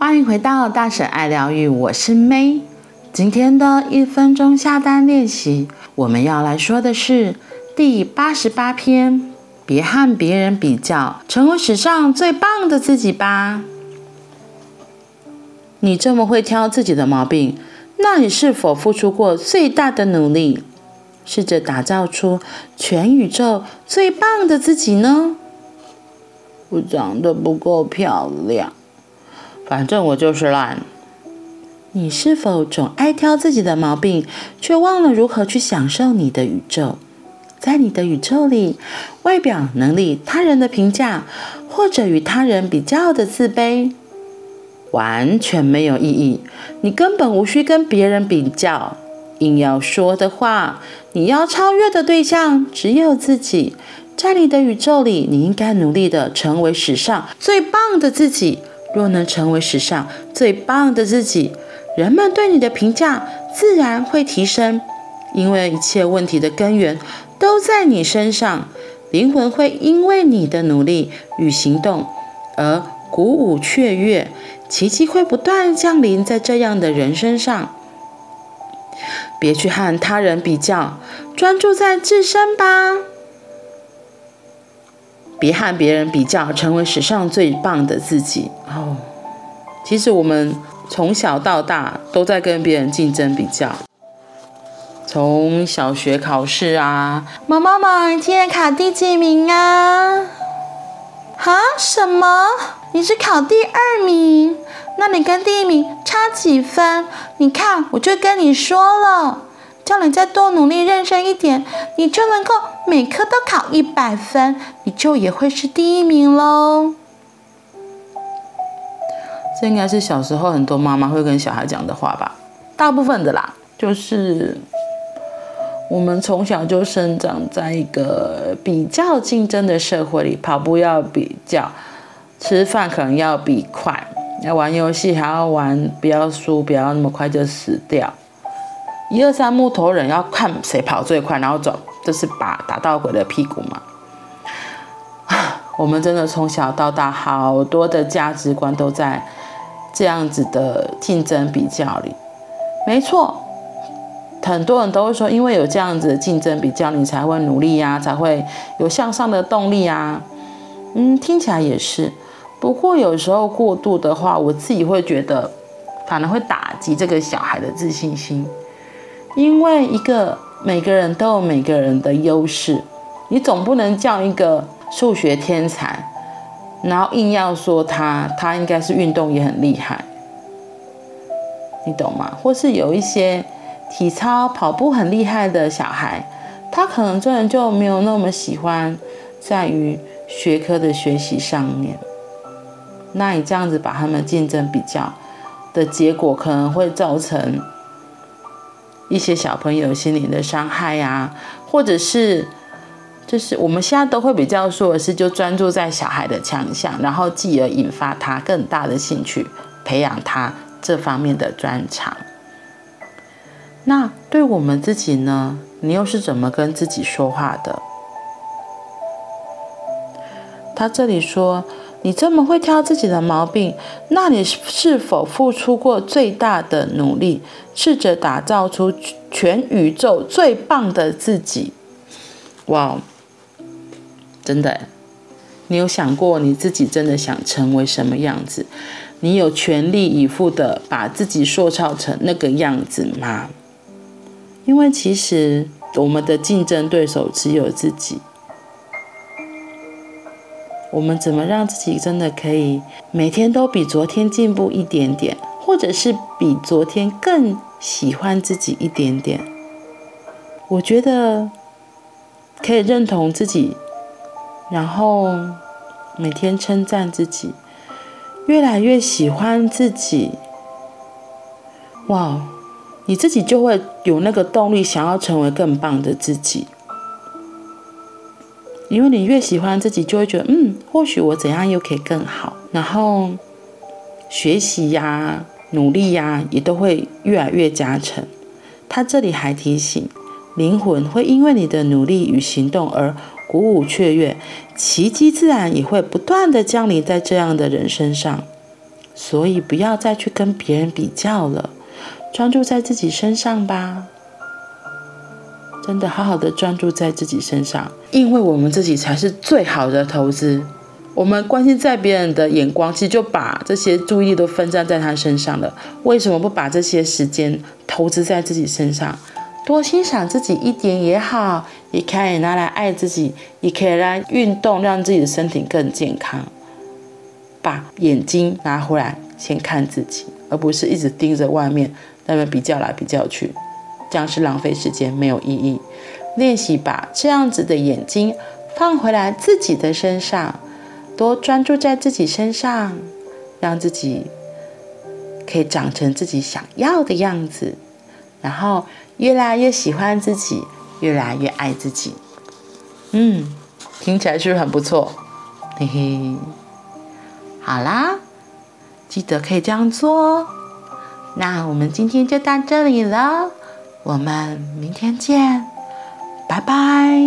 欢迎回到大婶爱疗愈，我是 May。今天的一分钟下单练习，我们要来说的是第八十八篇：别和别人比较，成为史上最棒的自己吧。你这么会挑自己的毛病，那你是否付出过最大的努力，试着打造出全宇宙最棒的自己呢？我长得不够漂亮。反正我就是懒。你是否总爱挑自己的毛病，却忘了如何去享受你的宇宙？在你的宇宙里，外表、能力、他人的评价，或者与他人比较的自卑，完全没有意义。你根本无需跟别人比较。硬要说的话，你要超越的对象只有自己。在你的宇宙里，你应该努力的成为史上最棒的自己。若能成为史上最棒的自己，人们对你的评价自然会提升，因为一切问题的根源都在你身上。灵魂会因为你的努力与行动而鼓舞雀跃，奇迹会不断降临在这样的人身上。别去和他人比较，专注在自身吧。别和别人比较，成为史上最棒的自己。哦，其实我们从小到大都在跟别人竞争比较。从小学考试啊，某某某，你今天考第几名啊？啊？什么？你是考第二名？那你跟第一名差几分？你看，我就跟你说了。叫你再多努力认真一点，你就能够每科都考一百分，你就也会是第一名喽。这应该是小时候很多妈妈会跟小孩讲的话吧？大部分的啦，就是我们从小就生长在一个比较竞争的社会里，跑步要比较，吃饭可能要比快，要玩游戏还要玩，不要输，不要那么快就死掉。一二三木头人要看谁跑最快，然后走，这是把打到鬼的屁股嘛？我们真的从小到大，好多的价值观都在这样子的竞争比较里。没错，很多人都会说，因为有这样子的竞争比较，你才会努力呀，才会有向上的动力啊。嗯，听起来也是。不过有时候过度的话，我自己会觉得，反而会打击这个小孩的自信心。因为一个每个人都有每个人的优势，你总不能叫一个数学天才，然后硬要说他他应该是运动也很厉害，你懂吗？或是有一些体操跑步很厉害的小孩，他可能真的就没有那么喜欢在于学科的学习上面，那你这样子把他们竞争比较的结果，可能会造成。一些小朋友心灵的伤害呀、啊，或者是，就是我们现在都会比较说的是，就专注在小孩的强项，然后继而引发他更大的兴趣，培养他这方面的专长。那对我们自己呢？你又是怎么跟自己说话的？他这里说。你这么会挑自己的毛病，那你是否付出过最大的努力，试着打造出全宇宙最棒的自己？哇，真的，你有想过你自己真的想成为什么样子？你有全力以赴的把自己塑造成那个样子吗？因为其实我们的竞争对手只有自己。我们怎么让自己真的可以每天都比昨天进步一点点，或者是比昨天更喜欢自己一点点？我觉得可以认同自己，然后每天称赞自己，越来越喜欢自己。哇，你自己就会有那个动力，想要成为更棒的自己。因为你越喜欢自己，就会觉得，嗯，或许我怎样又可以更好。然后学习呀、努力呀，也都会越来越加成。他这里还提醒，灵魂会因为你的努力与行动而鼓舞雀跃，奇迹自然也会不断的降临在这样的人身上。所以不要再去跟别人比较了，专注在自己身上吧。真的好好的专注在自己身上，因为我们自己才是最好的投资。我们关心在别人的眼光，其实就把这些注意力都分散在他身上了。为什么不把这些时间投资在自己身上？多欣赏自己一点也好，也可以拿来爱自己，也可以来运动，让自己的身体更健康。把眼睛拿回来，先看自己，而不是一直盯着外面，那边比较来比较去。这样是浪费时间，没有意义。练习把这样子的眼睛放回来自己的身上，多专注在自己身上，让自己可以长成自己想要的样子，然后越来越喜欢自己，越来越爱自己。嗯，听起来是不是很不错？嘿嘿，好啦，记得可以这样做哦。那我们今天就到这里了。我们明天见，拜拜。